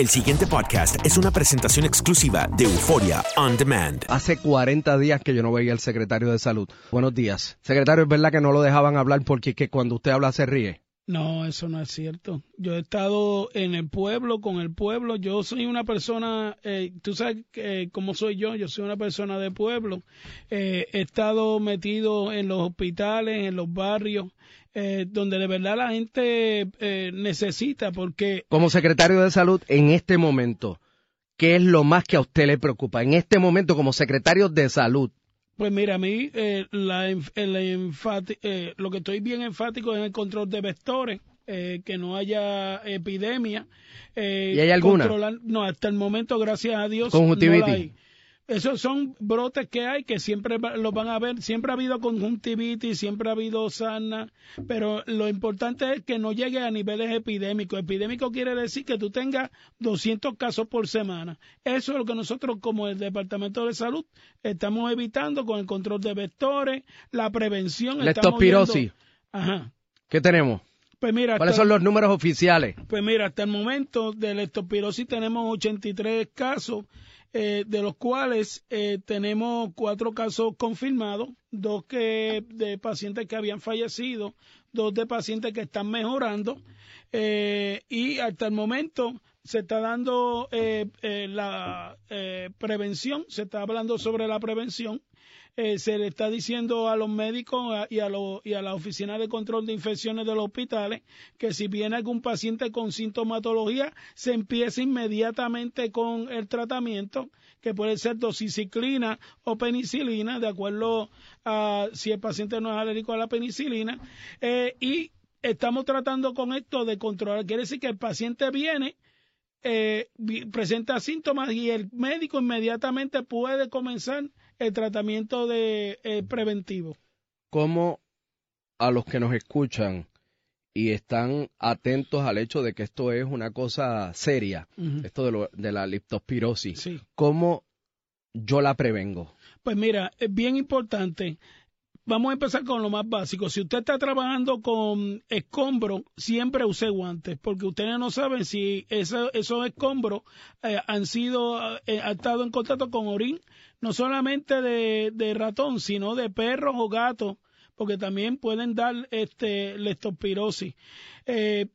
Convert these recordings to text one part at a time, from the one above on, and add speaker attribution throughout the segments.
Speaker 1: El siguiente podcast es una presentación exclusiva de Euforia On Demand.
Speaker 2: Hace 40 días que yo no veía al secretario de salud. Buenos días. Secretario, ¿es verdad que no lo dejaban hablar porque es que cuando usted habla se ríe?
Speaker 3: No, eso no es cierto. Yo he estado en el pueblo, con el pueblo. Yo soy una persona, eh, tú sabes eh, cómo soy yo, yo soy una persona de pueblo. Eh, he estado metido en los hospitales, en los barrios, eh, donde de verdad la gente eh, necesita, porque
Speaker 2: Como secretario de salud, en este momento, ¿qué es lo más que a usted le preocupa? En este momento, como secretario de salud.
Speaker 3: Pues mira, a mí eh, la, enfati- eh, lo que estoy bien enfático es el control de vectores, eh, que no haya epidemia. eh,
Speaker 2: ¿Y hay alguna?
Speaker 3: controlar- no, hasta el momento, gracias a Dios,
Speaker 2: Conjuntivitis.
Speaker 3: no la hay. Esos son brotes que hay que siempre los van a ver. Siempre ha habido conjuntivitis, siempre ha habido sana, pero lo importante es que no llegue a niveles epidémicos. Epidémico quiere decir que tú tengas 200 casos por semana. Eso es lo que nosotros como el Departamento de Salud estamos evitando con el control de vectores, la prevención.
Speaker 2: Leptospirosis.
Speaker 3: Ajá.
Speaker 2: ¿Qué tenemos?
Speaker 3: Pues mira,
Speaker 2: ¿Cuáles son los números oficiales?
Speaker 3: pues mira, hasta el momento de leptospirosis tenemos 83 casos, eh, de los cuales eh, tenemos cuatro casos confirmados, dos que de pacientes que habían fallecido, dos de pacientes que están mejorando, eh, y hasta el momento se está dando eh, eh, la eh, prevención, se está hablando sobre la prevención. Eh, se le está diciendo a los médicos a- y a, lo- y a la oficina de control de infecciones de los hospitales que si viene algún paciente con sintomatología, se empiece inmediatamente con el tratamiento, que puede ser doxiciclina o penicilina, de acuerdo a si el paciente no es alérgico a la penicilina. Eh, y estamos tratando con esto de controlar. Quiere decir que el paciente viene, eh, presenta síntomas y el médico inmediatamente puede comenzar el tratamiento de eh, preventivo.
Speaker 2: ¿Cómo a los que nos escuchan y están atentos al hecho de que esto es una cosa seria, esto de, lo- de la leptospirosis,
Speaker 3: Sí.
Speaker 2: ¿cómo yo la prevengo?
Speaker 3: Pues mira, es bien importante. Vamos a empezar con lo más básico. Si usted está trabajando con escombros, siempre use guantes, porque ustedes no saben si eso- esos escombros eh, han sido, eh, han estado en contacto con orín, no solamente de, de ratón, sino de perros o gatos, porque también pueden dar este leptospirosis. Eh,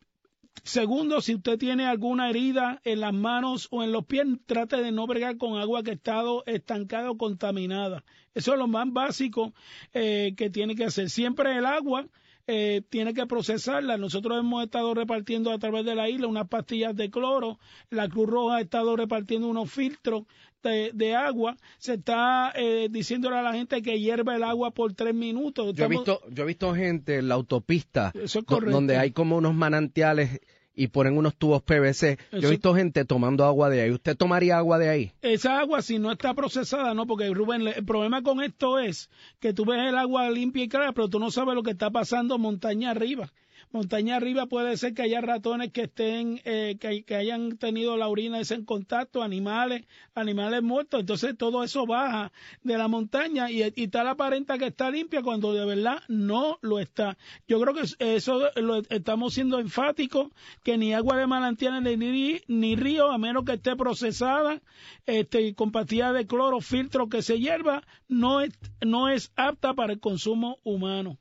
Speaker 3: segundo, si usted tiene alguna herida en las manos o en los pies, trate de no bregar con agua que ha estado estancada o contaminada. Eso es lo más básico eh, que tiene que hacer. Siempre el agua eh, tiene que procesarla. Nosotros hemos estado repartiendo a través de la isla unas pastillas de cloro, la Cruz Roja ha estado repartiendo unos filtros de, agua, se está eh, diciéndole a la gente que hierva el agua por tres minutos.
Speaker 2: Yo, he visto, yo he visto gente en la autopista donde hay como unos manantiales y ponen unos tubos PVC. Yo he visto gente tomando agua de ahí. ¿Usted tomaría agua de ahí?
Speaker 3: Esa agua, si no está procesada, no, porque Rubén, el problema con esto es que tú ves el agua limpia y clara, pero tú no sabes lo que está pasando montaña arriba montaña arriba puede ser que haya ratones que estén, eh, que, hayan tenido la orina en contacto, animales, animales muertos. Entonces todo eso baja de la montaña y, y tal aparenta que está limpia cuando de verdad no lo está. Yo creo que eso lo estamos siendo enfáticos, que ni agua de manantiales ni, ni río, a menos que esté procesada, este, de cloro, filtro que se hierva, no es, no es apta para el consumo humano.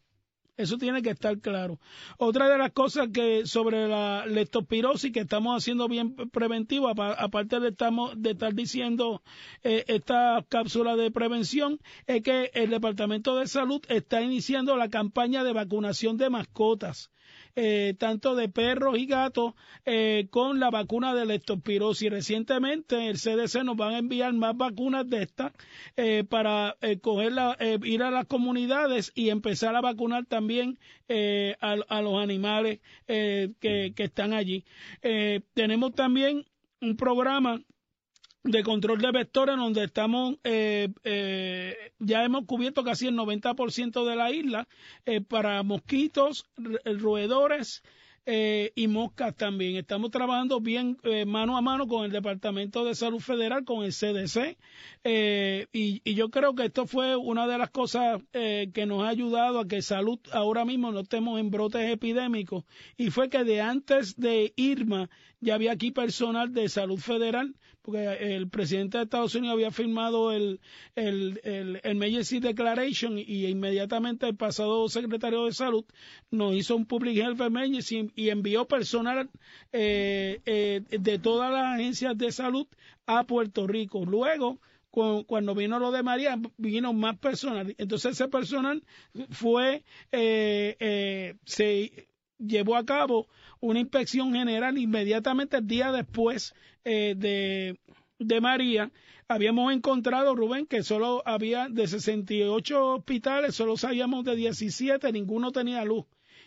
Speaker 3: Eso tiene que estar claro. Otra de las cosas que sobre la leptospirosis que estamos haciendo bien preventivo, aparte de estar diciendo eh, esta cápsula de prevención, es que el Departamento de Salud está iniciando la campaña de vacunación de mascotas. Eh, tanto de perros y gatos eh, con la vacuna de leptospirosis. Recientemente el CDC nos va a enviar más vacunas de estas eh, para ir a las comunidades y empezar a vacunar también a, los animales que, están allí. tenemos también un programa de control de vectores donde estamos eh, eh, ya hemos cubierto casi el 90% de la isla eh, para mosquitos, roedores eh, y moscas también. Estamos trabajando bien mano a mano con el Departamento de Salud Federal, con el CDC, y, y, yo creo que esto fue una de las cosas que nos ha ayudado a que salud ahora mismo no estemos en brotes epidémicos, y fue que de antes de Irma ya había aquí personal de salud federal, porque el presidente de Estados Unidos había firmado el, el, el, Emergency Declaration y inmediatamente el pasado secretario de salud nos hizo un Public Health Emergency y envió personal eh, eh, de todas las agencias de salud a Puerto Rico. Luego, cuando vino lo de María, vino más personal. Entonces ese personal fue, eh, se llevó a cabo una inspección general inmediatamente el día después de, de María. Habíamos encontrado, Rubén, que solo había de 68 hospitales, solo sabíamos de 17, ninguno tenía luz.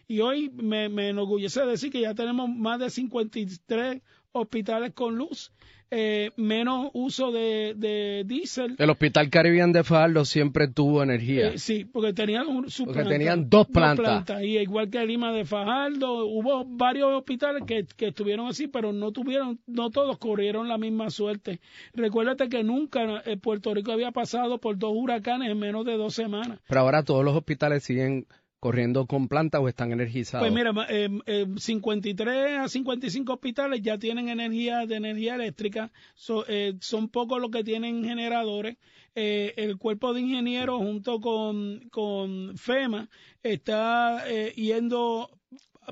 Speaker 3: Y hoy me, me enorgullece decir que ya tenemos más de 53 hospitales con luz eh, menos uso de, de diésel.
Speaker 2: El Hospital Caribbean de Fajardo siempre tuvo energía.
Speaker 3: Eh, sí, porque tenían,
Speaker 2: porque tenían dos plantas.
Speaker 3: Y igual que Lima de Fajardo, hubo varios hospitales que, que estuvieron así, pero no tuvieron, no todos corrieron la misma suerte. Recuérdate que nunca Puerto Rico había pasado por dos huracanes en menos de dos semanas.
Speaker 2: Pero ahora todos los hospitales siguen corriendo con planta o están energizados?
Speaker 3: Pues mira, eh, eh, 53 a 55 hospitales ya tienen energía de energía eléctrica, eh, son pocos los que tienen generadores. Eh, el cuerpo de ingenieros junto con, con FEMA está eh, yendo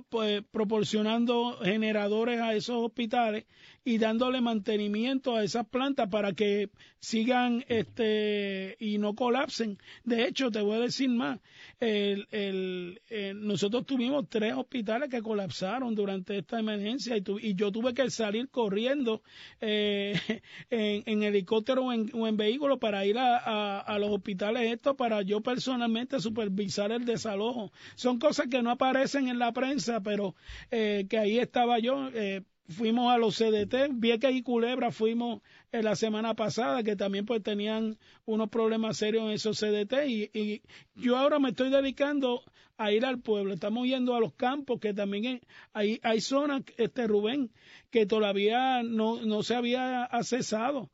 Speaker 3: pues, proporcionando generadores a esos hospitales y dándole mantenimiento a esas plantas para que sigan este y no colapsen. De hecho, te voy a decir más, el, el, eh, nosotros tuvimos tres hospitales que colapsaron durante esta emergencia y, y yo tuve que salir corriendo eh, en, helicóptero o en, o vehículo para ir a, a, los hospitales estos para yo personalmente supervisar el desalojo. Son cosas que no aparecen en la prensa, pero eh, que ahí estaba yo. Eh, fuimos a los CDT, Vieques y Culebra fuimos en la semana pasada, que también pues tenían unos problemas serios en esos CDT y, yo ahora me estoy dedicando a ir al pueblo, estamos yendo a los campos, que también hay, hay zonas, este Rubén, que todavía no, no se había accesado.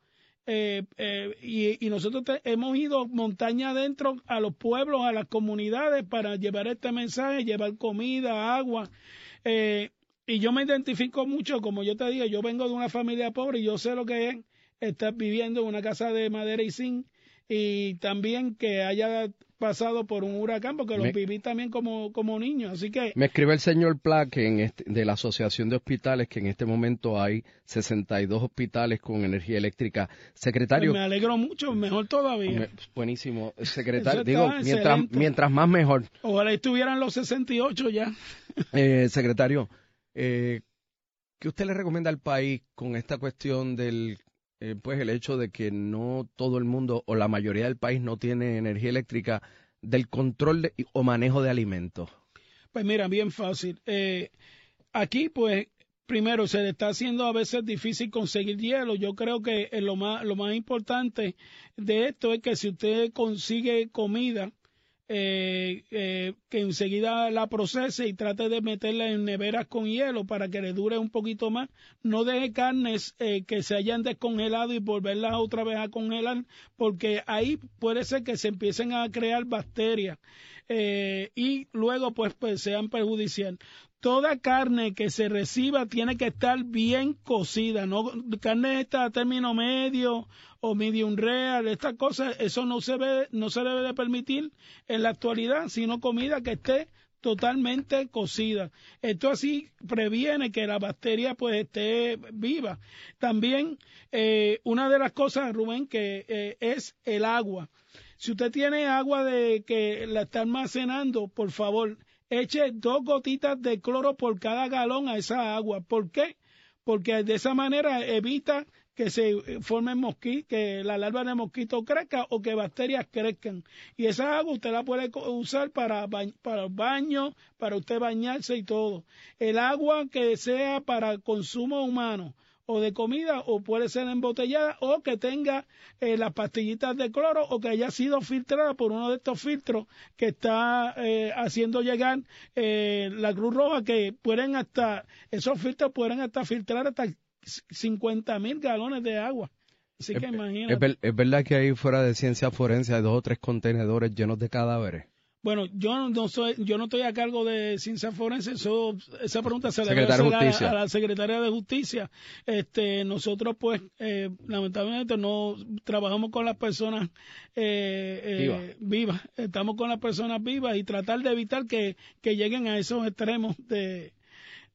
Speaker 3: Eh, eh, y, y, nosotros hemos ido montaña adentro a los pueblos, a las comunidades para llevar este mensaje, llevar comida, agua. Eh, y yo me identifico mucho, como yo te digo, yo vengo de una familia pobre y yo sé lo que es estar viviendo en una casa de madera y zinc y también que haya pasado por un huracán, porque lo viví también como, como niño. Así que.
Speaker 2: Me escribe el señor Plaque en este, de la Asociación de Hospitales que en este momento hay 62 hospitales con energía eléctrica. Secretario.
Speaker 3: Pues me alegro mucho, mejor todavía.
Speaker 2: buenísimo. Secretario, digo, mientras, mientras más mejor.
Speaker 3: Ojalá estuvieran los 68 ya.
Speaker 2: Eh, secretario, eh, ¿qué usted le recomienda al país con esta cuestión del eh, pues el hecho de que no todo el mundo o la mayoría del país no tiene energía eléctrica del control o manejo de alimentos?
Speaker 3: Pues mira, bien fácil. Eh, aquí, pues, primero se le está haciendo a veces difícil conseguir hielo. Yo creo que lo más, lo más importante de esto es que si usted consigue comida, eh, eh, que enseguida la procese y trate de meterla en neveras con hielo para que le dure un poquito más. No deje carnes eh, que se hayan descongelado y volverlas otra vez a congelar, porque ahí puede ser que se empiecen a crear bacterias y luego pues, pues sean perjudiciales toda carne que se reciba tiene que estar bien cocida, no carne esta a término medio o medium real, estas cosas, eso no se ve, no se debe de permitir en la actualidad, sino comida que esté totalmente cocida. Esto así previene que la bacteria pues esté viva. También eh, una de las cosas, Rubén, que eh, es el agua. Si usted tiene agua de que la está almacenando, por favor, eche dos gotitas de cloro por cada galón a esa agua. ¿Por qué? Porque de esa manera evita que se formen mosquitos, que la larva de mosquito crezca o que bacterias crezcan. Y esa agua usted la puede usar para, para baño, para usted bañarse y todo. El agua que sea para consumo humano, o de comida o puede ser embotellada o que tenga eh, las pastillitas de cloro o que haya sido filtrada por uno de estos filtros que está eh, haciendo llegar eh, la Cruz Roja que pueden hasta, esos filtros pueden hasta filtrar hasta 50 mil galones de agua. Así que imagínate.
Speaker 2: Es, verdad que ahí fuera de ciencia forense hay dos o tres contenedores llenos de cadáveres.
Speaker 3: Bueno, yo no soy, yo no estoy a cargo de ciencia forense, eso, esa pregunta se le debe hacer a, la secretaria de Justicia. Este, nosotros, pues, eh, lamentablemente no trabajamos con las personas eh, eh, vivas, estamos con las personas vivas y tratar de evitar que, que lleguen a esos extremos de,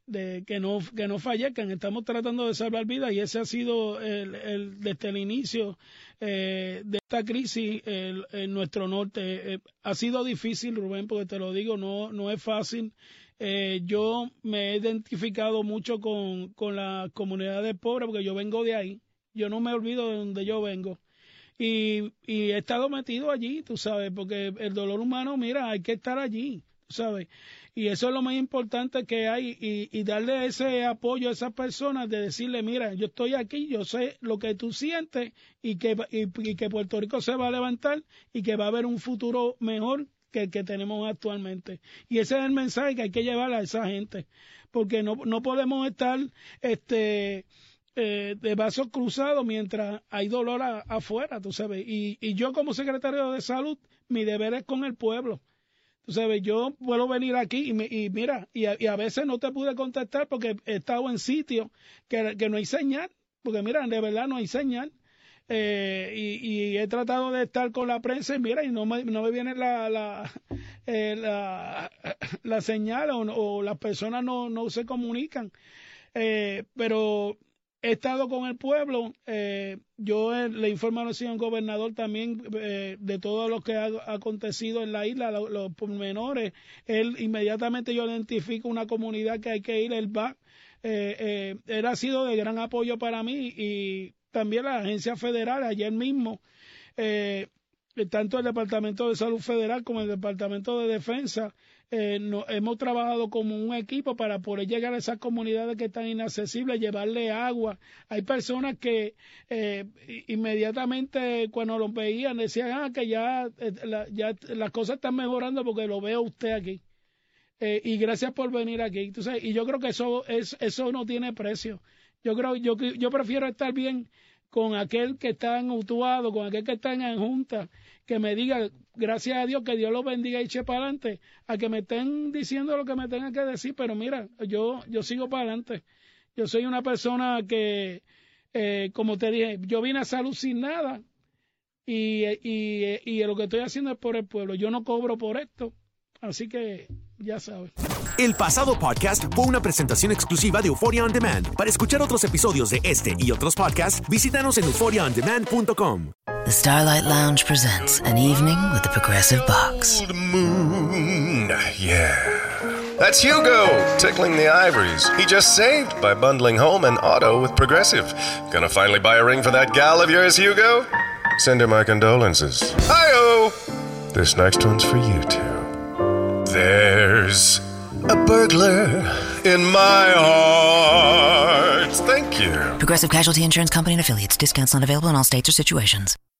Speaker 3: de que no que no fallezcan. Estamos tratando de salvar vidas y ese ha sido el, el desde el inicio eh, de esta crisis en nuestro norte. Eh, ha sido difícil Rubén porque te lo digo no no es fácil. Eh, yo me he identificado mucho con, con las comunidades pobres porque yo vengo de ahí. Yo no me olvido de donde yo vengo. Y, y he estado metido allí tú sabes porque el dolor humano mira hay que estar allí tú sabes y eso es lo más importante que hay y, darle ese apoyo a esas personas de decirle, mira, yo estoy aquí, yo sé lo que tú sientes y que, y, que Puerto Rico se va a levantar y que va a haber un futuro mejor que el que tenemos actualmente. Y ese es el mensaje que hay que llevar a esa gente, porque no, no podemos estar este, eh, de vasos cruzados mientras hay dolor afuera, tú sabes. Y, y yo como secretario de salud, mi deber es con el pueblo sabes, yo puedo venir aquí y, mira, y a, veces no te pude contestar porque he estado en sitios que, no hay señal, porque mira, de verdad no hay señal. Eh, y, he tratado de estar con la prensa y mira, y no me, no me viene la, la, eh, la, señal o, las personas no, no se comunican. Eh, pero he estado con el pueblo. Eh, yo le informo al señor gobernador también eh, de todo lo que ha, acontecido en la isla, los, pormenores. Él inmediatamente yo identifico una comunidad que hay que ir, él va. Eh, él ha sido de gran apoyo para mí y también la agencia federal ayer mismo. Tanto el Departamento de Salud Federal como el Departamento de Defensa eh, hemos trabajado como un equipo para poder llegar a esas comunidades que están inaccesibles, llevarle agua. Hay personas que eh, inmediatamente cuando los veían decían ah, que ya, eh, ya las cosas están mejorando porque lo veo usted aquí. y gracias por venir aquí. y yo creo que eso, es, eso no tiene precio. Yo creo, yo, yo prefiero estar bien con aquel que está en Utuado, con aquel que está en Junta, que me diga, gracias a Dios, que Dios lo bendiga y eche para adelante, a que me estén diciendo lo que me tengan que decir, pero mira, yo, yo sigo para adelante. Yo soy una persona que, eh, como te dije, yo vine a salud sin nada y, y, y lo que estoy haciendo es por el pueblo. Yo no cobro por esto, así que ya sabes.
Speaker 1: El pasado podcast fue una presentación exclusiva de Euphoria On Demand. Para escuchar otros episodios de este y otros podcasts, visítanos en euphoriaondemand.com.
Speaker 4: The Starlight Lounge presents an evening with the Progressive Box.
Speaker 5: Moon, yeah. That's Hugo, tickling the ivories. He just saved by bundling home and auto with Progressive. Gonna finally buy a ring for that gal of yours, Hugo? Send her my condolences. Hi-oh! This next one's for you two. There's a burglar in my heart. Thank you.
Speaker 4: Progressive Casualty Insurance Company and affiliates. Discounts not available in all states or situations.